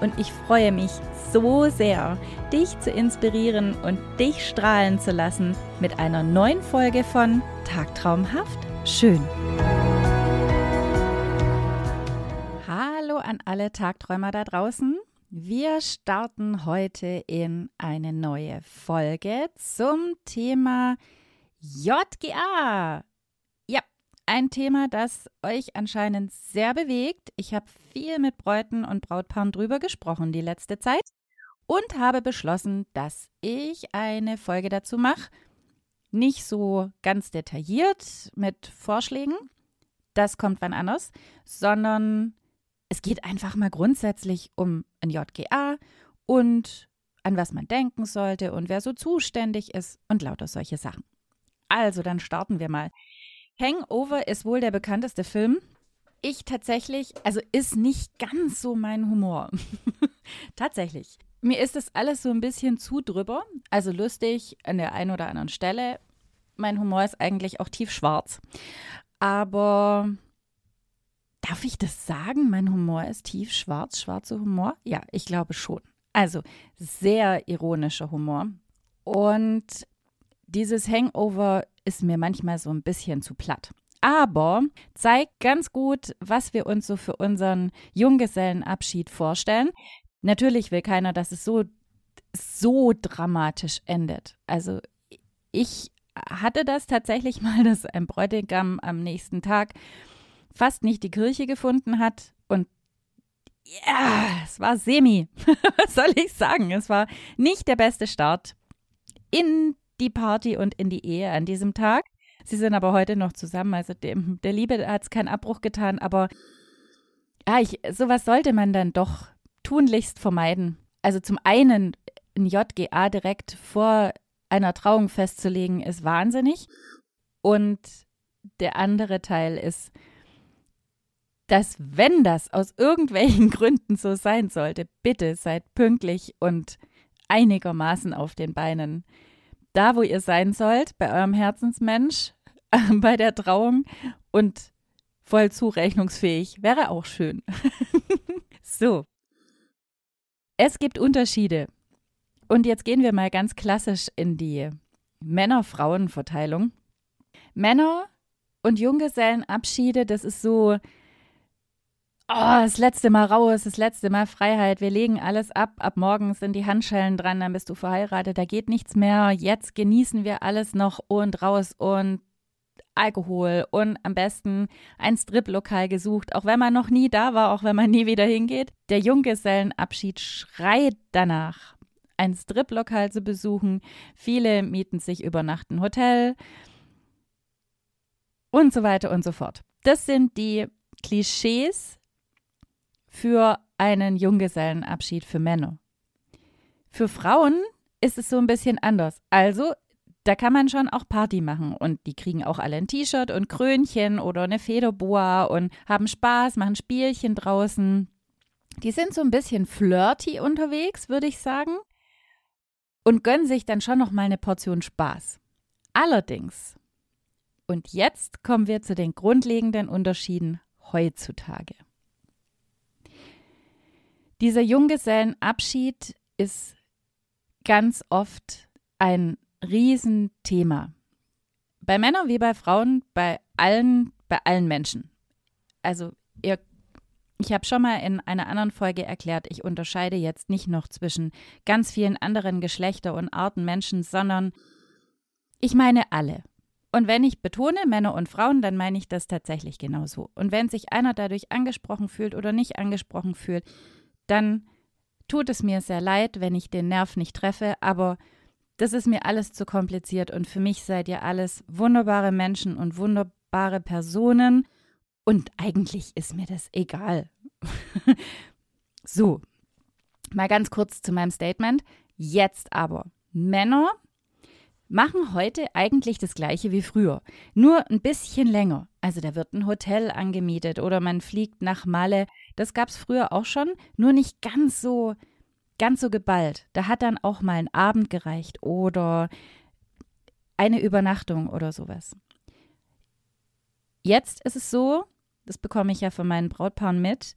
und ich freue mich so sehr, dich zu inspirieren und dich strahlen zu lassen mit einer neuen Folge von Tagtraumhaft schön. Hallo an alle Tagträumer da draußen. Wir starten heute in eine neue Folge zum Thema JGA. Ein Thema, das euch anscheinend sehr bewegt. Ich habe viel mit Bräuten und Brautpaaren drüber gesprochen die letzte Zeit und habe beschlossen, dass ich eine Folge dazu mache. Nicht so ganz detailliert mit Vorschlägen, das kommt wann anders, sondern es geht einfach mal grundsätzlich um ein JGA und an was man denken sollte und wer so zuständig ist und lauter solche Sachen. Also, dann starten wir mal. Hangover ist wohl der bekannteste Film. Ich tatsächlich, also ist nicht ganz so mein Humor. tatsächlich. Mir ist das alles so ein bisschen zu drüber, also lustig an der einen oder anderen Stelle. Mein Humor ist eigentlich auch tiefschwarz. Aber Darf ich das sagen? Mein Humor ist tief schwarz, schwarzer Humor? Ja, ich glaube schon. Also sehr ironischer Humor. Und dieses Hangover ist mir manchmal so ein bisschen zu platt. Aber zeigt ganz gut, was wir uns so für unseren Junggesellenabschied vorstellen. Natürlich will keiner, dass es so, so dramatisch endet. Also ich hatte das tatsächlich mal, dass ein Bräutigam am nächsten Tag fast nicht die Kirche gefunden hat. Und ja, es war semi. Was soll ich sagen? Es war nicht der beste Start in die Party und in die Ehe an diesem Tag. Sie sind aber heute noch zusammen. Also dem, der Liebe hat es keinen Abbruch getan. Aber ja, ich, sowas sollte man dann doch tunlichst vermeiden. Also zum einen ein JGA direkt vor einer Trauung festzulegen, ist wahnsinnig. Und der andere Teil ist, dass wenn das aus irgendwelchen Gründen so sein sollte, bitte seid pünktlich und einigermaßen auf den Beinen. Da, wo ihr sein sollt, bei eurem Herzensmensch, bei der Trauung und voll zurechnungsfähig, wäre auch schön. so. Es gibt Unterschiede. Und jetzt gehen wir mal ganz klassisch in die Männer-Frauen-Verteilung. Männer und Junggesellenabschiede, das ist so oh, das letzte Mal raus, das letzte Mal Freiheit, wir legen alles ab, ab morgen sind die Handschellen dran, dann bist du verheiratet, da geht nichts mehr, jetzt genießen wir alles noch und raus und Alkohol und am besten ein Striplokal gesucht, auch wenn man noch nie da war, auch wenn man nie wieder hingeht. Der Junggesellenabschied schreit danach, ein Striplokal zu besuchen. Viele mieten sich über Nacht ein Hotel und so weiter und so fort. Das sind die Klischees, für einen Junggesellenabschied für Männer. Für Frauen ist es so ein bisschen anders. Also, da kann man schon auch Party machen und die kriegen auch alle ein T-Shirt und Krönchen oder eine Federboa und haben Spaß, machen Spielchen draußen. Die sind so ein bisschen flirty unterwegs, würde ich sagen, und gönnen sich dann schon noch mal eine Portion Spaß. Allerdings, und jetzt kommen wir zu den grundlegenden Unterschieden heutzutage. Dieser Junggesellenabschied ist ganz oft ein Riesenthema. Bei Männern wie bei Frauen, bei allen, bei allen Menschen. Also ihr, ich habe schon mal in einer anderen Folge erklärt, ich unterscheide jetzt nicht noch zwischen ganz vielen anderen Geschlechter und Arten Menschen, sondern ich meine alle. Und wenn ich betone Männer und Frauen, dann meine ich das tatsächlich genauso. Und wenn sich einer dadurch angesprochen fühlt oder nicht angesprochen fühlt, dann tut es mir sehr leid, wenn ich den Nerv nicht treffe, aber das ist mir alles zu kompliziert und für mich seid ihr alles wunderbare Menschen und wunderbare Personen und eigentlich ist mir das egal. so, mal ganz kurz zu meinem Statement. Jetzt aber, Männer machen heute eigentlich das gleiche wie früher, nur ein bisschen länger. Also da wird ein Hotel angemietet oder man fliegt nach Malle. Das gab es früher auch schon, nur nicht ganz so ganz so geballt. Da hat dann auch mal ein Abend gereicht oder eine Übernachtung oder sowas. Jetzt ist es so, das bekomme ich ja von meinen Brautpaaren mit,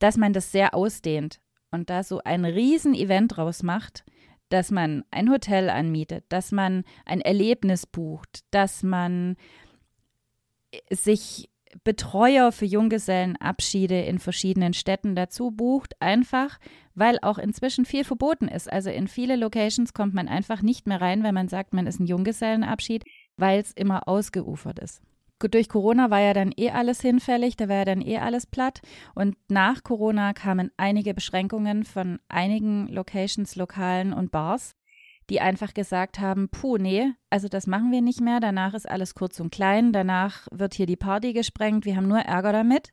dass man das sehr ausdehnt und da so ein Riesen-Event draus macht, dass man ein Hotel anmietet, dass man ein Erlebnis bucht, dass man sich Betreuer für Junggesellenabschiede in verschiedenen Städten dazu bucht, einfach weil auch inzwischen viel verboten ist. Also in viele Locations kommt man einfach nicht mehr rein, wenn man sagt, man ist ein Junggesellenabschied, weil es immer ausgeufert ist. Durch Corona war ja dann eh alles hinfällig, da war ja dann eh alles platt. Und nach Corona kamen einige Beschränkungen von einigen Locations, Lokalen und Bars, die einfach gesagt haben, puh, nee, also das machen wir nicht mehr, danach ist alles kurz und klein, danach wird hier die Party gesprengt, wir haben nur Ärger damit.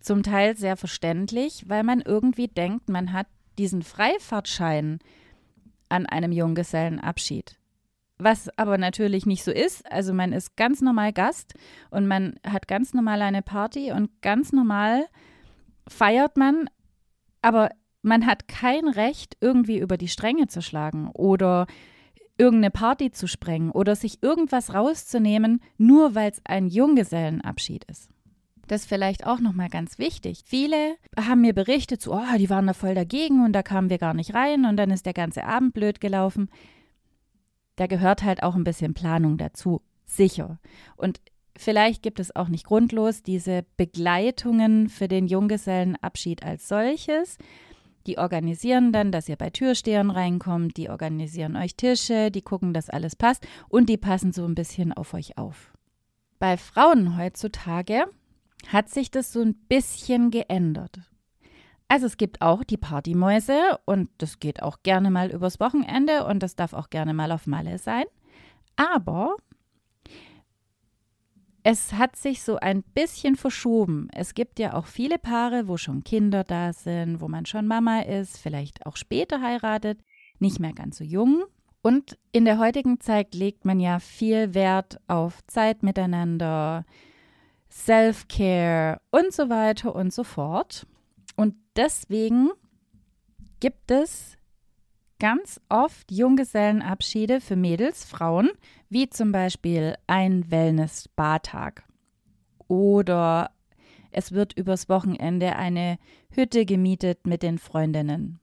Zum Teil sehr verständlich, weil man irgendwie denkt, man hat diesen Freifahrtschein an einem Junggesellenabschied. Was aber natürlich nicht so ist. Also man ist ganz normal Gast und man hat ganz normal eine Party und ganz normal feiert man, aber man hat kein Recht, irgendwie über die Stränge zu schlagen oder irgendeine Party zu sprengen oder sich irgendwas rauszunehmen, nur weil es ein Junggesellenabschied ist. Das ist vielleicht auch nochmal ganz wichtig. Viele haben mir berichtet, so, oh, die waren da voll dagegen und da kamen wir gar nicht rein und dann ist der ganze Abend blöd gelaufen da gehört halt auch ein bisschen Planung dazu, sicher. Und vielleicht gibt es auch nicht grundlos diese Begleitungen für den Junggesellenabschied als solches. Die organisieren dann, dass ihr bei Türstehern reinkommt, die organisieren euch Tische, die gucken, dass alles passt und die passen so ein bisschen auf euch auf. Bei Frauen heutzutage hat sich das so ein bisschen geändert. Also es gibt auch die Partymäuse und das geht auch gerne mal übers Wochenende und das darf auch gerne mal auf Malle sein. Aber es hat sich so ein bisschen verschoben. Es gibt ja auch viele Paare, wo schon Kinder da sind, wo man schon Mama ist, vielleicht auch später heiratet, nicht mehr ganz so jung. Und in der heutigen Zeit legt man ja viel Wert auf Zeit miteinander, Self-Care und so weiter und so fort. Und deswegen gibt es ganz oft Junggesellenabschiede für Mädels, Frauen, wie zum Beispiel ein Wellness-Bartag. Oder es wird übers Wochenende eine Hütte gemietet mit den Freundinnen,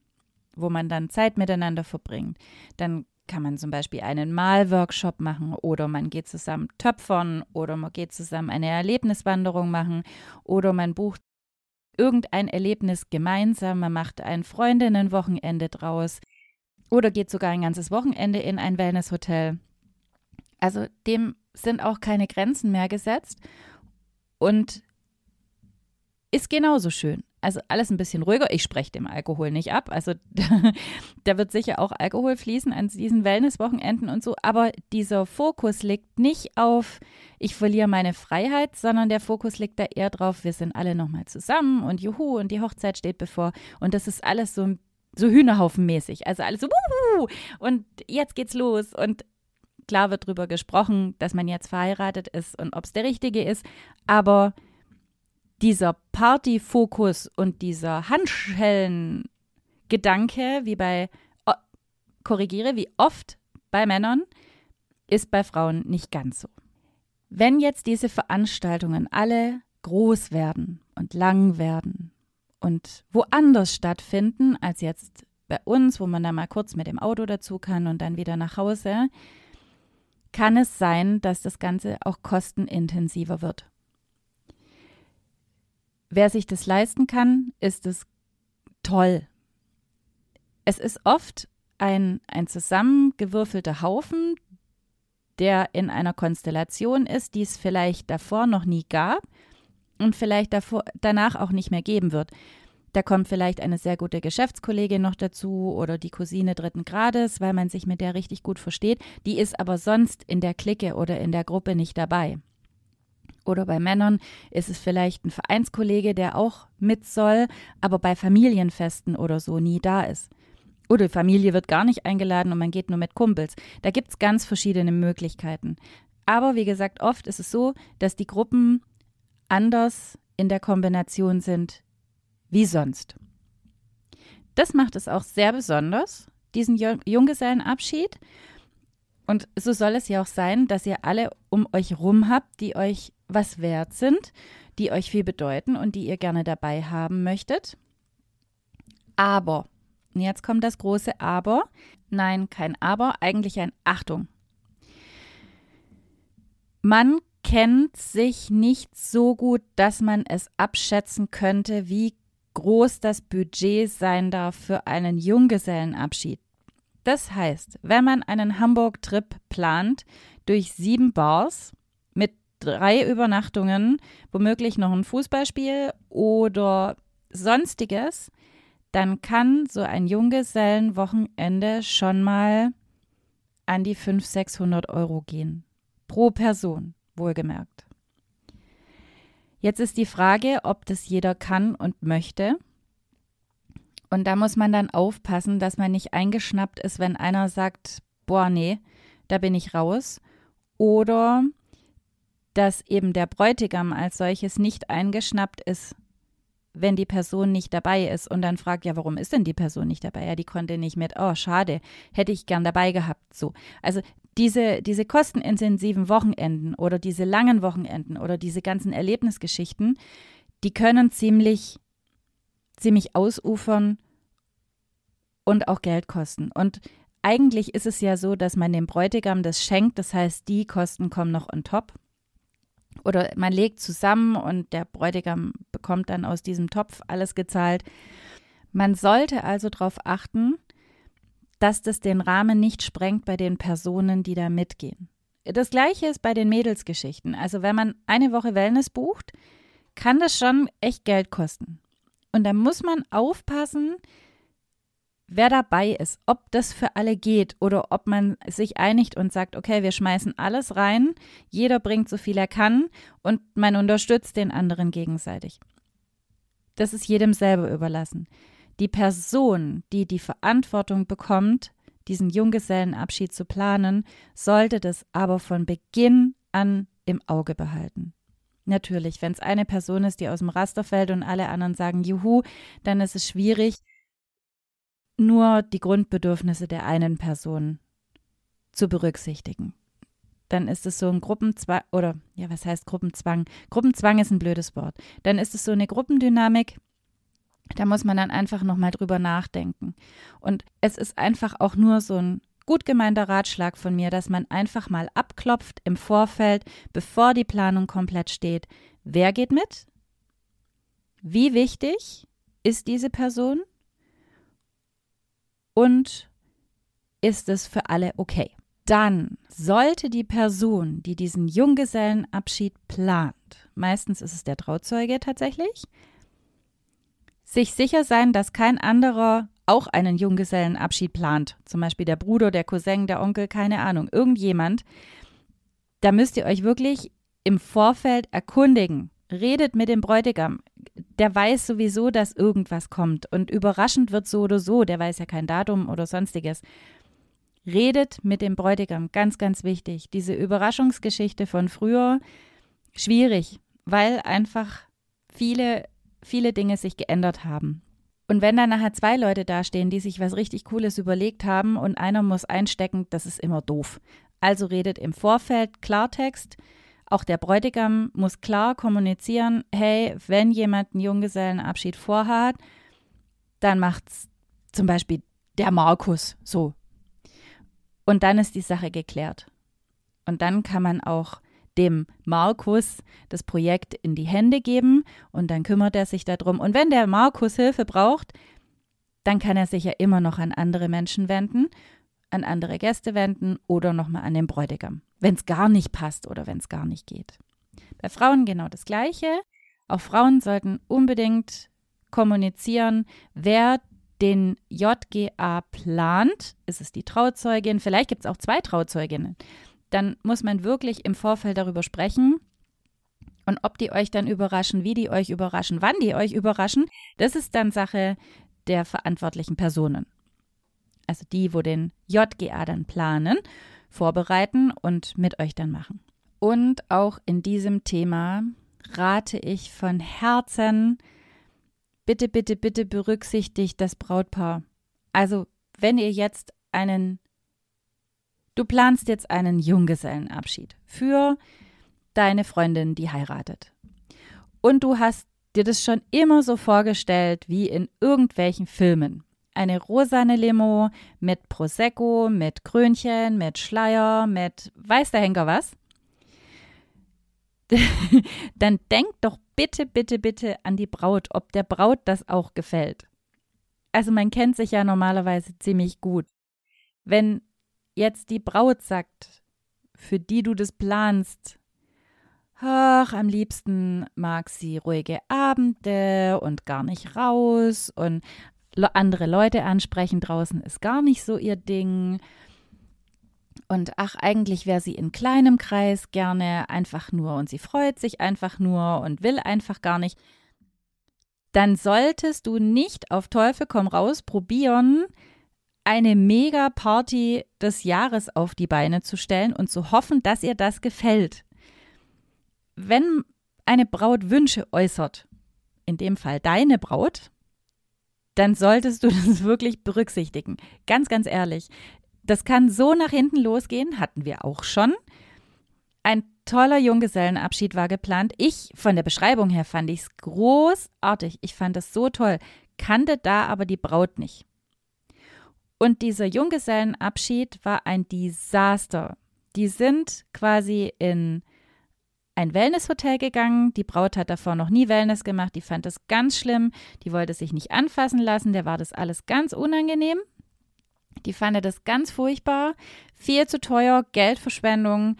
wo man dann Zeit miteinander verbringt. Dann kann man zum Beispiel einen Malworkshop machen oder man geht zusammen töpfern oder man geht zusammen eine Erlebniswanderung machen oder man bucht irgendein Erlebnis gemeinsam, man macht ein Freundinnenwochenende draus oder geht sogar ein ganzes Wochenende in ein Wellnesshotel. Also dem sind auch keine Grenzen mehr gesetzt und ist genauso schön. Also alles ein bisschen ruhiger. Ich spreche dem Alkohol nicht ab. Also da wird sicher auch Alkohol fließen an diesen Wellnesswochenenden und so. Aber dieser Fokus liegt nicht auf, ich verliere meine Freiheit, sondern der Fokus liegt da eher drauf, wir sind alle nochmal zusammen und juhu und die Hochzeit steht bevor. Und das ist alles so, so Hühnerhaufenmäßig. Also alles so wuhu und jetzt geht's los. Und klar wird darüber gesprochen, dass man jetzt verheiratet ist und ob es der richtige ist. Aber dieser Partyfokus und dieser Handschellen-Gedanke, wie bei, korrigiere, wie oft bei Männern, ist bei Frauen nicht ganz so. Wenn jetzt diese Veranstaltungen alle groß werden und lang werden und woanders stattfinden als jetzt bei uns, wo man da mal kurz mit dem Auto dazu kann und dann wieder nach Hause, kann es sein, dass das Ganze auch kostenintensiver wird. Wer sich das leisten kann, ist es toll. Es ist oft ein, ein zusammengewürfelter Haufen, der in einer Konstellation ist, die es vielleicht davor noch nie gab und vielleicht davor, danach auch nicht mehr geben wird. Da kommt vielleicht eine sehr gute Geschäftskollegin noch dazu oder die Cousine dritten Grades, weil man sich mit der richtig gut versteht. Die ist aber sonst in der Clique oder in der Gruppe nicht dabei. Oder bei Männern ist es vielleicht ein Vereinskollege, der auch mit soll, aber bei Familienfesten oder so nie da ist. Oder Familie wird gar nicht eingeladen und man geht nur mit Kumpels. Da gibt es ganz verschiedene Möglichkeiten. Aber wie gesagt, oft ist es so, dass die Gruppen anders in der Kombination sind wie sonst. Das macht es auch sehr besonders, diesen Junggesellenabschied. Und so soll es ja auch sein, dass ihr alle um euch rum habt, die euch was wert sind, die euch viel bedeuten und die ihr gerne dabei haben möchtet. Aber, jetzt kommt das große Aber. Nein, kein Aber, eigentlich ein Achtung. Man kennt sich nicht so gut, dass man es abschätzen könnte, wie groß das Budget sein darf für einen Junggesellenabschied. Das heißt, wenn man einen Hamburg-Trip plant durch sieben Bars mit drei Übernachtungen, womöglich noch ein Fußballspiel oder sonstiges, dann kann so ein Junggesellenwochenende schon mal an die 500, 600 Euro gehen. Pro Person, wohlgemerkt. Jetzt ist die Frage, ob das jeder kann und möchte. Und da muss man dann aufpassen, dass man nicht eingeschnappt ist, wenn einer sagt, boah, nee, da bin ich raus. Oder dass eben der Bräutigam als solches nicht eingeschnappt ist, wenn die Person nicht dabei ist und dann fragt, ja, warum ist denn die Person nicht dabei? Ja, die konnte nicht mit. Oh, schade, hätte ich gern dabei gehabt. So. Also diese, diese kostenintensiven Wochenenden oder diese langen Wochenenden oder diese ganzen Erlebnisgeschichten, die können ziemlich ziemlich ausufern und auch Geld kosten. Und eigentlich ist es ja so, dass man dem Bräutigam das schenkt, das heißt, die Kosten kommen noch on top. Oder man legt zusammen und der Bräutigam bekommt dann aus diesem Topf alles gezahlt. Man sollte also darauf achten, dass das den Rahmen nicht sprengt bei den Personen, die da mitgehen. Das gleiche ist bei den Mädelsgeschichten. Also wenn man eine Woche Wellness bucht, kann das schon echt Geld kosten. Und da muss man aufpassen, wer dabei ist, ob das für alle geht oder ob man sich einigt und sagt, okay, wir schmeißen alles rein, jeder bringt so viel er kann und man unterstützt den anderen gegenseitig. Das ist jedem selber überlassen. Die Person, die die Verantwortung bekommt, diesen Junggesellenabschied zu planen, sollte das aber von Beginn an im Auge behalten. Natürlich, wenn es eine Person ist, die aus dem Raster fällt und alle anderen sagen Juhu, dann ist es schwierig, nur die Grundbedürfnisse der einen Person zu berücksichtigen. Dann ist es so ein Gruppenzwang, oder ja, was heißt Gruppenzwang? Gruppenzwang ist ein blödes Wort. Dann ist es so eine Gruppendynamik, da muss man dann einfach nochmal drüber nachdenken. Und es ist einfach auch nur so ein gut gemeinter Ratschlag von mir, dass man einfach mal abklopft im Vorfeld, bevor die Planung komplett steht. Wer geht mit? Wie wichtig ist diese Person? Und ist es für alle okay? Dann sollte die Person, die diesen Junggesellenabschied plant, meistens ist es der Trauzeuge tatsächlich, sich sicher sein, dass kein anderer auch einen Junggesellenabschied plant, zum Beispiel der Bruder, der Cousin, der Onkel, keine Ahnung, irgendjemand, da müsst ihr euch wirklich im Vorfeld erkundigen. Redet mit dem Bräutigam. Der weiß sowieso, dass irgendwas kommt. Und überraschend wird so oder so. Der weiß ja kein Datum oder sonstiges. Redet mit dem Bräutigam. Ganz, ganz wichtig. Diese Überraschungsgeschichte von früher, schwierig, weil einfach viele, viele Dinge sich geändert haben. Und wenn dann nachher zwei Leute dastehen, die sich was richtig Cooles überlegt haben und einer muss einstecken, das ist immer doof. Also redet im Vorfeld Klartext. Auch der Bräutigam muss klar kommunizieren, hey, wenn jemand einen Junggesellenabschied vorhat, dann macht's zum Beispiel der Markus so. Und dann ist die Sache geklärt. Und dann kann man auch dem Markus das Projekt in die Hände geben und dann kümmert er sich darum. Und wenn der Markus Hilfe braucht, dann kann er sich ja immer noch an andere Menschen wenden, an andere Gäste wenden oder nochmal an den Bräutigam, wenn es gar nicht passt oder wenn es gar nicht geht. Bei Frauen genau das Gleiche. Auch Frauen sollten unbedingt kommunizieren, wer den JGA plant. Ist es die Trauzeugin? Vielleicht gibt es auch zwei Trauzeuginnen dann muss man wirklich im Vorfeld darüber sprechen. Und ob die euch dann überraschen, wie die euch überraschen, wann die euch überraschen, das ist dann Sache der verantwortlichen Personen. also die, wo den JGA dann planen, vorbereiten und mit euch dann machen. Und auch in diesem Thema rate ich von Herzen, bitte, bitte, bitte berücksichtigt das Brautpaar. Also, wenn ihr jetzt einen, du planst jetzt einen Junggesellenabschied für deine Freundin, die heiratet. Und du hast dir das schon immer so vorgestellt wie in irgendwelchen Filmen. Eine rosane Limo mit Prosecco, mit Krönchen, mit Schleier, mit weiß der Henker was. Dann denkt doch bitte, bitte, bitte an die Braut, ob der Braut das auch gefällt. Also man kennt sich ja normalerweise ziemlich gut. Wenn jetzt die Braut sagt, für die du das planst, Ach, am liebsten mag sie ruhige Abende und gar nicht raus und andere Leute ansprechen draußen ist gar nicht so ihr Ding. Und ach, eigentlich wäre sie in kleinem Kreis gerne einfach nur und sie freut sich einfach nur und will einfach gar nicht. Dann solltest du nicht auf Teufel komm raus probieren, eine Mega-Party des Jahres auf die Beine zu stellen und zu hoffen, dass ihr das gefällt wenn eine Braut Wünsche äußert, in dem Fall deine Braut, dann solltest du das wirklich berücksichtigen. Ganz, ganz ehrlich. Das kann so nach hinten losgehen, hatten wir auch schon. Ein toller Junggesellenabschied war geplant. Ich, von der Beschreibung her, fand ich es großartig. Ich fand es so toll, kannte da aber die Braut nicht. Und dieser Junggesellenabschied war ein Desaster. Die sind quasi in ein Wellnesshotel gegangen. Die Braut hat davor noch nie Wellness gemacht. Die fand das ganz schlimm. Die wollte sich nicht anfassen lassen. Der war das alles ganz unangenehm. Die fand das ganz furchtbar. Viel zu teuer, Geldverschwendung.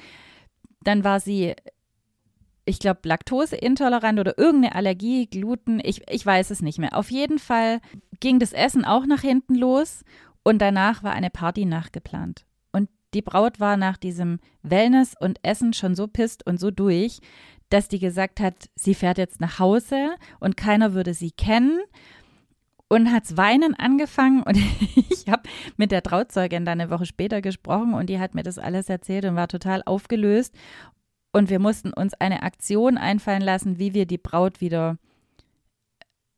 Dann war sie, ich glaube, laktoseintolerant oder irgendeine Allergie, Gluten. Ich, ich weiß es nicht mehr. Auf jeden Fall ging das Essen auch nach hinten los. Und danach war eine Party nachgeplant. Die Braut war nach diesem Wellness und Essen schon so pisst und so durch, dass die gesagt hat, sie fährt jetzt nach Hause und keiner würde sie kennen und hat's weinen angefangen. Und ich habe mit der Trauzeugin dann eine Woche später gesprochen und die hat mir das alles erzählt und war total aufgelöst. Und wir mussten uns eine Aktion einfallen lassen, wie wir die Braut wieder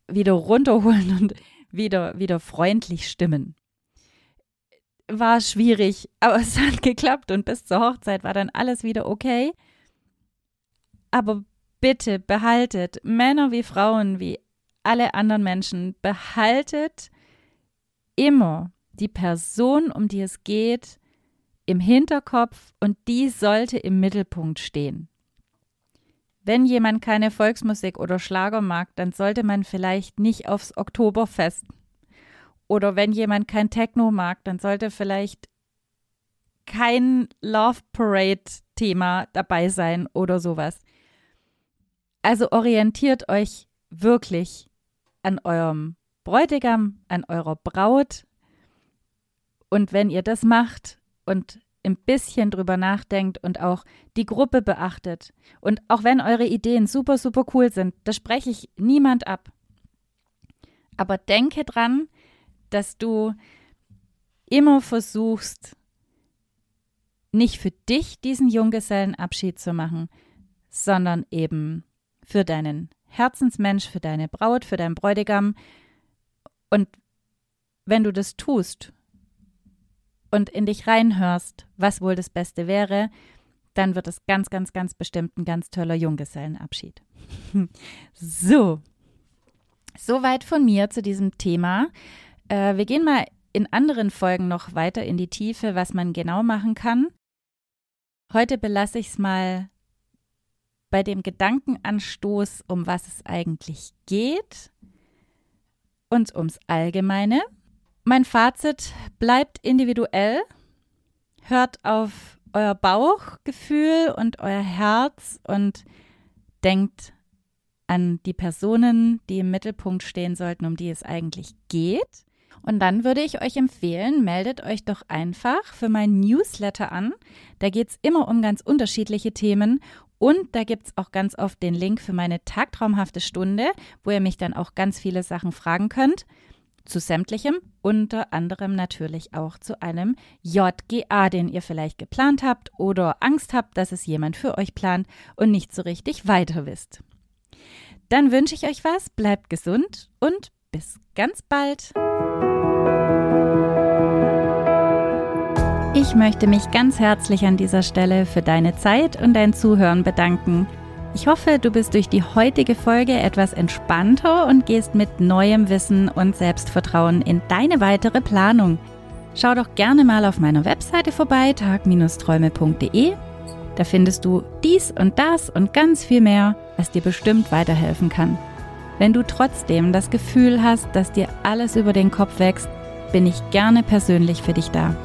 wieder runterholen und wieder wieder freundlich stimmen war schwierig, aber es hat geklappt und bis zur Hochzeit war dann alles wieder okay. Aber bitte behaltet, Männer wie Frauen, wie alle anderen Menschen, behaltet immer die Person, um die es geht, im Hinterkopf und die sollte im Mittelpunkt stehen. Wenn jemand keine Volksmusik oder Schlager mag, dann sollte man vielleicht nicht aufs Oktoberfest oder wenn jemand kein Techno mag, dann sollte vielleicht kein Love Parade Thema dabei sein oder sowas. Also orientiert euch wirklich an eurem Bräutigam, an eurer Braut. Und wenn ihr das macht und ein bisschen drüber nachdenkt und auch die Gruppe beachtet und auch wenn eure Ideen super, super cool sind, das spreche ich niemand ab. Aber denke dran, dass du immer versuchst, nicht für dich diesen Junggesellenabschied zu machen, sondern eben für deinen Herzensmensch, für deine Braut, für deinen Bräutigam. Und wenn du das tust und in dich reinhörst, was wohl das Beste wäre, dann wird es ganz, ganz, ganz bestimmt ein ganz toller Junggesellenabschied. so, soweit von mir zu diesem Thema. Äh, wir gehen mal in anderen Folgen noch weiter in die Tiefe, was man genau machen kann. Heute belasse ich es mal bei dem Gedankenanstoß, um was es eigentlich geht und ums Allgemeine. Mein Fazit bleibt individuell. Hört auf euer Bauchgefühl und euer Herz und denkt an die Personen, die im Mittelpunkt stehen sollten, um die es eigentlich geht. Und dann würde ich euch empfehlen, meldet euch doch einfach für mein Newsletter an. Da geht es immer um ganz unterschiedliche Themen und da gibt es auch ganz oft den Link für meine tagtraumhafte Stunde, wo ihr mich dann auch ganz viele Sachen fragen könnt. zu sämtlichem, unter anderem natürlich auch zu einem JGA, den ihr vielleicht geplant habt oder Angst habt, dass es jemand für euch plant und nicht so richtig weiter wisst. Dann wünsche ich euch was, bleibt gesund und bis ganz bald. Ich möchte mich ganz herzlich an dieser Stelle für deine Zeit und dein Zuhören bedanken. Ich hoffe, du bist durch die heutige Folge etwas entspannter und gehst mit neuem Wissen und Selbstvertrauen in deine weitere Planung. Schau doch gerne mal auf meiner Webseite vorbei, tag-träume.de. Da findest du dies und das und ganz viel mehr, was dir bestimmt weiterhelfen kann. Wenn du trotzdem das Gefühl hast, dass dir alles über den Kopf wächst, bin ich gerne persönlich für dich da.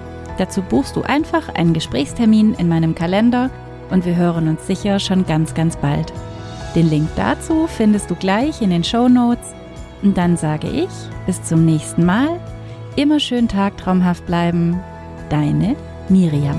Dazu buchst du einfach einen Gesprächstermin in meinem Kalender und wir hören uns sicher schon ganz, ganz bald. Den Link dazu findest du gleich in den Show Notes. Und dann sage ich bis zum nächsten Mal. Immer schön tagtraumhaft bleiben. Deine Miriam.